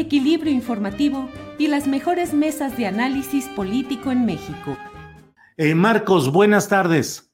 equilibrio informativo y las mejores mesas de análisis político en México. Eh, Marcos, buenas tardes.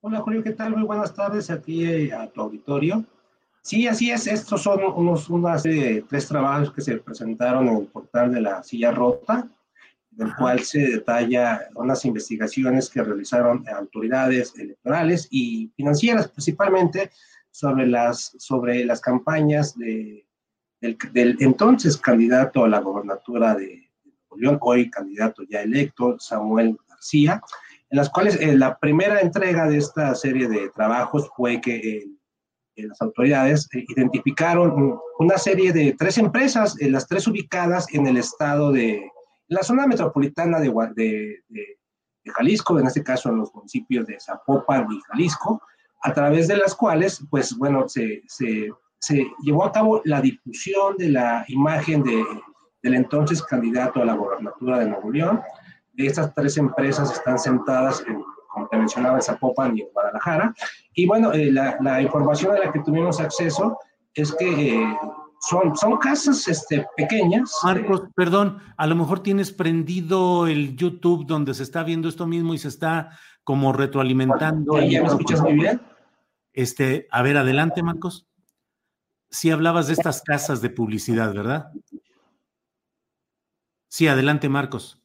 Hola Julio, ¿qué tal? Muy buenas tardes aquí eh, a tu auditorio. Sí, así es, estos son unos, una serie de tres trabajos que se presentaron en el portal de la silla rota, en el cual se detalla unas investigaciones que realizaron autoridades electorales y financieras principalmente sobre las, sobre las campañas de del, entonces candidato a la gobernatura de, León, hoy candidato ya electo, Samuel García, en las cuales eh, la primera entrega de esta serie de trabajos fue que eh, eh, las autoridades identificaron una serie de tres empresas, las tres ubicadas en el estado de, la zona metropolitana de, Jalisco, en este caso en los municipios de Zapopan y Jalisco, a través de las cuales, pues bueno, se se llevó a cabo la difusión de la imagen de, del entonces candidato a la gobernatura de Nuevo León. Estas tres empresas están sentadas, en, como te mencionaba, en Zapopan y en Guadalajara. Y bueno, eh, la, la, información a la que tuvimos acceso es que eh, son, son casas este, pequeñas. Marcos, perdón, a lo mejor tienes prendido el YouTube donde se está viendo esto mismo y se está como retroalimentando. ¿Ya, me escuchas muy bien? Este, a ver, adelante, Marcos. Sí hablabas de estas casas de publicidad, ¿verdad? Sí, adelante, Marcos.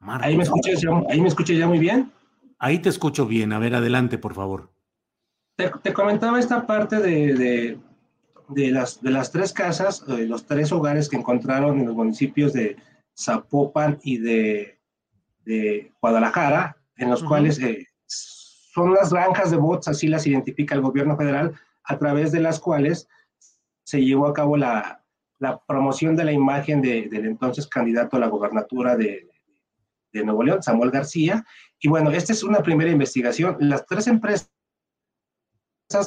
Ahí me escuchas ya, ahí me escuchas ya muy bien. Ahí te escucho bien. A ver, adelante, por favor. Te, comentaba esta parte de, de, las, de las tres casas, de los tres hogares que encontraron en los municipios de Zapopan y de, de Guadalajara, en los cuales eh, son las granjas de bots, así las identifica el gobierno federal, a través de las cuales se llevó a cabo la, promoción de la imagen de, del entonces candidato a la gobernatura de, Nuevo León, Samuel García. Y bueno, esta es una primera investigación. Las tres empresas,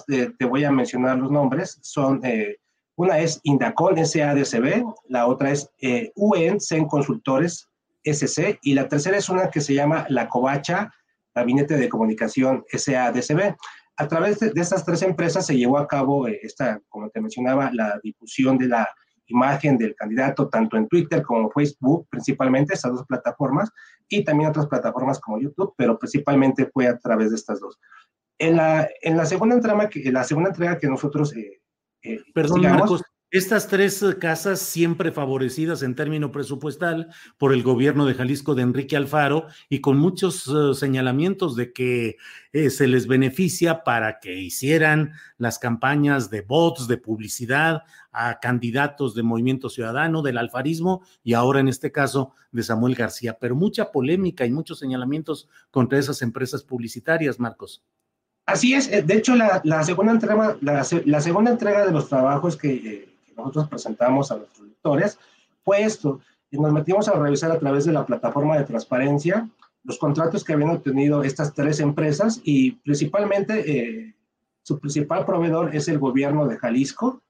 te voy a mencionar los nombres, son, eh, una es Indacon SADCB, la otra es eh, UN, CEN Consultores SC, y la tercera es una que se llama La Covacha, Gabinete de Comunicación SADCB a través de, estas tres empresas se llevó a cabo eh, esta, como te mencionaba, la difusión de la imagen del candidato tanto en Twitter como Facebook, principalmente estas dos plataformas, y también otras plataformas como YouTube, pero principalmente fue a través de estas dos. En la, en la, segunda, entrega que, la segunda entrega que nosotros... Eh, eh Perdón, Marcos, estas tres eh, casas siempre favorecidas en término presupuestal por el gobierno de Jalisco de Enrique Alfaro y con muchos eh, señalamientos de que eh, se les beneficia para que hicieran las campañas de bots, de publicidad a candidatos de Movimiento Ciudadano, del alfarismo y ahora en este caso de Samuel García. Pero mucha polémica y muchos señalamientos contra esas empresas publicitarias, Marcos. Así es, de hecho la, segunda, entrega, la, la segunda entrega de los trabajos que nosotros presentamos a nuestros lectores fue esto. Y nos metimos a revisar a través de la plataforma de transparencia los contratos que habían obtenido estas tres empresas y principalmente eh, su principal proveedor es el gobierno de Jalisco,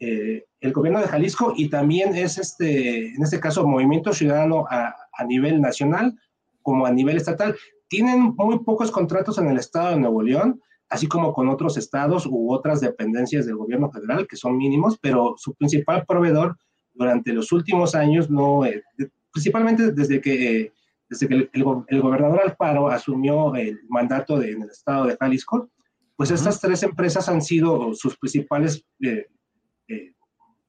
eh, el gobierno de Jalisco y también es este, en este caso, Movimiento Ciudadano a, a, nivel nacional como a nivel estatal. Tienen muy pocos contratos en el estado de Nuevo León, así como con otros estados u otras dependencias del gobierno federal, que son mínimos, pero su principal proveedor durante los últimos años, no, eh, principalmente desde que, desde que el, gobernador Alfaro asumió el mandato de, en el estado de Jalisco, pues estas tres empresas han sido sus principales, eh, eh,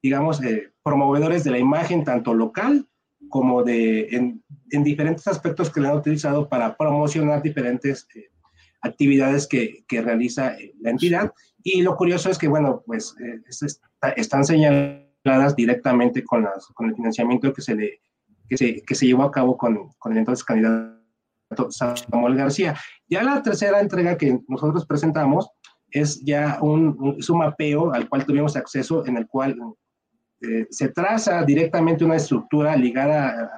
digamos, promovedores de la imagen tanto local como de, en, en, diferentes aspectos que le han utilizado para promocionar diferentes actividades que, que, realiza la entidad. Y lo curioso es que, bueno, pues están señaladas directamente con, las, con el financiamiento que se, le, que se, que se llevó a cabo con, con el entonces candidato Samuel García. Ya la tercera entrega que nosotros presentamos es ya un, un mapeo al cual tuvimos acceso, en el cual eh, se traza directamente una estructura ligada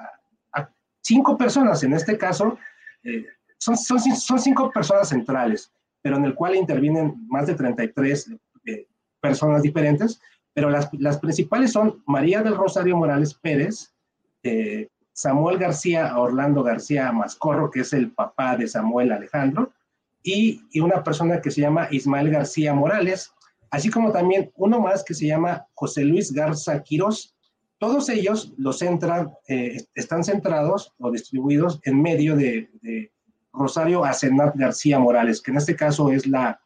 a, cinco personas, en este caso, eh, son, son, son, cinco personas centrales, pero en el cual intervienen más de 33 eh, personas diferentes, pero las, las, principales son María del Rosario Morales Pérez, eh, Samuel García Orlando García Mascorro, que es el papá de Samuel Alejandro, y, y, una persona que se llama Ismael García Morales, así como también uno más que se llama José Luis Garza Quirós. Todos ellos los centran, eh, están centrados o distribuidos en medio de, de Rosario Asenat García Morales, que en este caso es la,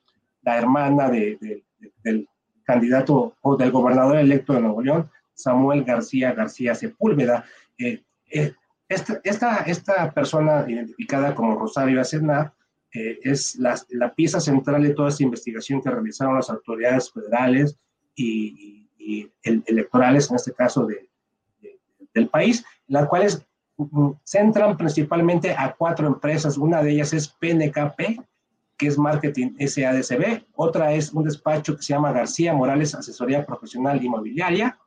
hermana de, del candidato o del gobernador electo de Nuevo León, Samuel García García Sepúlveda. Eh, eh, esta, persona identificada como Rosario Asenat eh, es la, pieza central de toda esta investigación que realizaron las autoridades federales y, electorales, en este caso de, del país, la cual es centran principalmente a cuatro empresas. Una de ellas es PNKP, que es Marketing SADCB. Otra es un despacho que se llama García Morales Asesoría Profesional Inmobiliaria.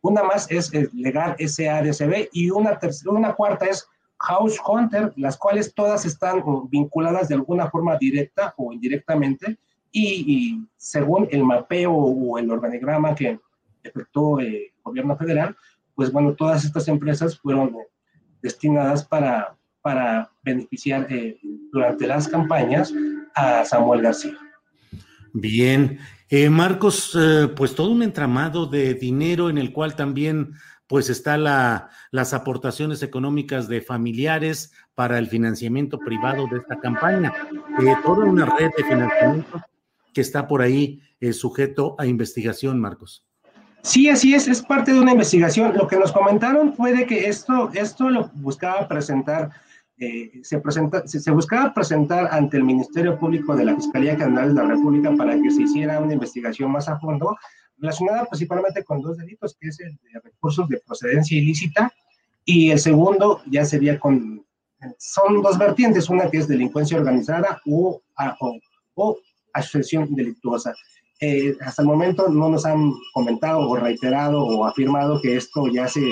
Una más es Legal SADCB y una, una cuarta es House Hunter, las cuales todas están vinculadas de alguna forma directa o indirectamente y, según el mapeo o el organigrama que efectuó el gobierno federal, pues bueno, todas estas empresas fueron destinadas para, para beneficiar eh, durante las campañas a Samuel García. Bien, eh, Marcos, eh, pues todo un entramado de dinero en el cual también pues está la, las aportaciones económicas de familiares para el financiamiento privado de esta campaña. toda una red de financiamiento que está por ahí sujeto a investigación, Marcos. Sí, así es, es parte de una investigación. Lo que nos comentaron fue de que esto, esto lo buscaba presentar, eh, se, presenta, se, buscaba presentar ante el Ministerio Público de la Fiscalía General de la República para que se hiciera una investigación más a fondo, relacionada principalmente con dos delitos, que es el de recursos de procedencia ilícita y el segundo ya sería con, son dos vertientes, una que es delincuencia organizada o, o, o asociación delictuosa. Eh, hasta el momento no nos han comentado o reiterado o afirmado que esto ya se,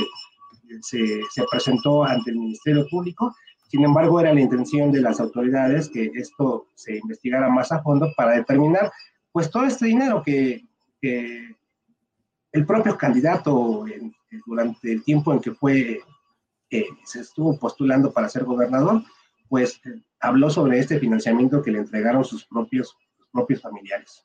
se, se, presentó ante el Ministerio Público. Sin embargo, era la intención de las autoridades que esto se investigara más a fondo para determinar, pues, todo este dinero que, el propio candidato durante el tiempo en que fue, eh, se estuvo postulando para ser gobernador, pues, habló sobre este financiamiento que le entregaron sus propios, sus propios familiares.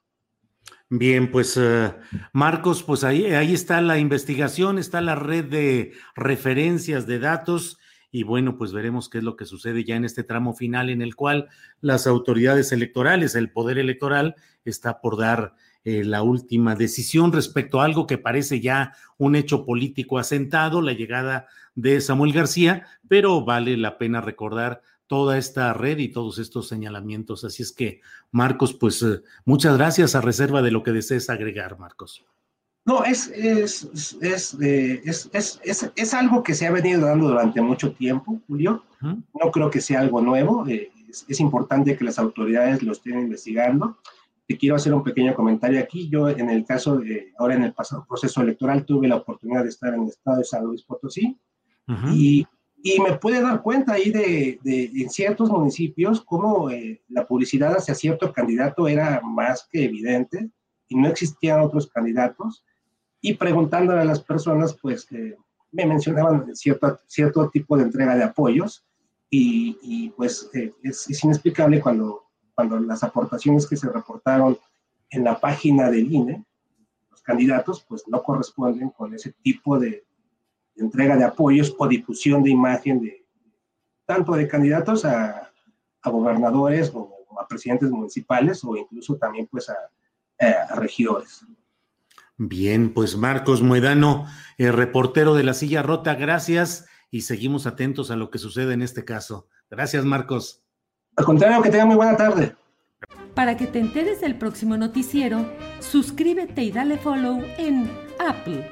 Bien, pues uh, Marcos, pues ahí, ahí está la investigación, está la red de referencias de datos y bueno, pues veremos qué es lo que sucede ya en este tramo final en el cual las autoridades electorales, el poder electoral, está por dar eh, la última decisión respecto a algo que parece ya un hecho político asentado, la llegada de Samuel García, pero vale la pena recordar toda esta red y todos estos señalamientos. Así es que, Marcos, pues eh, muchas gracias a reserva de lo que desees agregar, Marcos. No, es, es, es, eh, es, algo que se ha venido dando durante mucho tiempo, Julio. No creo que sea algo nuevo. Eh, es, importante que las autoridades lo estén investigando. Te quiero hacer un pequeño comentario aquí. Yo, en el caso de, ahora en el pasado proceso electoral, tuve la oportunidad de estar en el estado de San Luis Potosí. Y y me puede dar cuenta ahí de, en ciertos municipios cómo eh, la publicidad hacia cierto candidato era más que evidente y no existían otros candidatos. Y preguntándole a las personas, pues me mencionaban cierto, cierto tipo de entrega de apoyos y, pues eh, es, es, inexplicable cuando cuando las aportaciones que se reportaron en la página del INE, los candidatos, pues no corresponden con ese tipo de, entrega de apoyos o difusión de imagen de tanto de candidatos a, a gobernadores o a presidentes municipales o incluso también pues a, a regidores. Bien, pues Marcos Muedano, el reportero de la silla rota, gracias y seguimos atentos a lo que sucede en este caso. Gracias, Marcos. Al contrario, que tenga muy buena tarde. Para que te enteres del próximo noticiero, suscríbete y dale follow en Apple,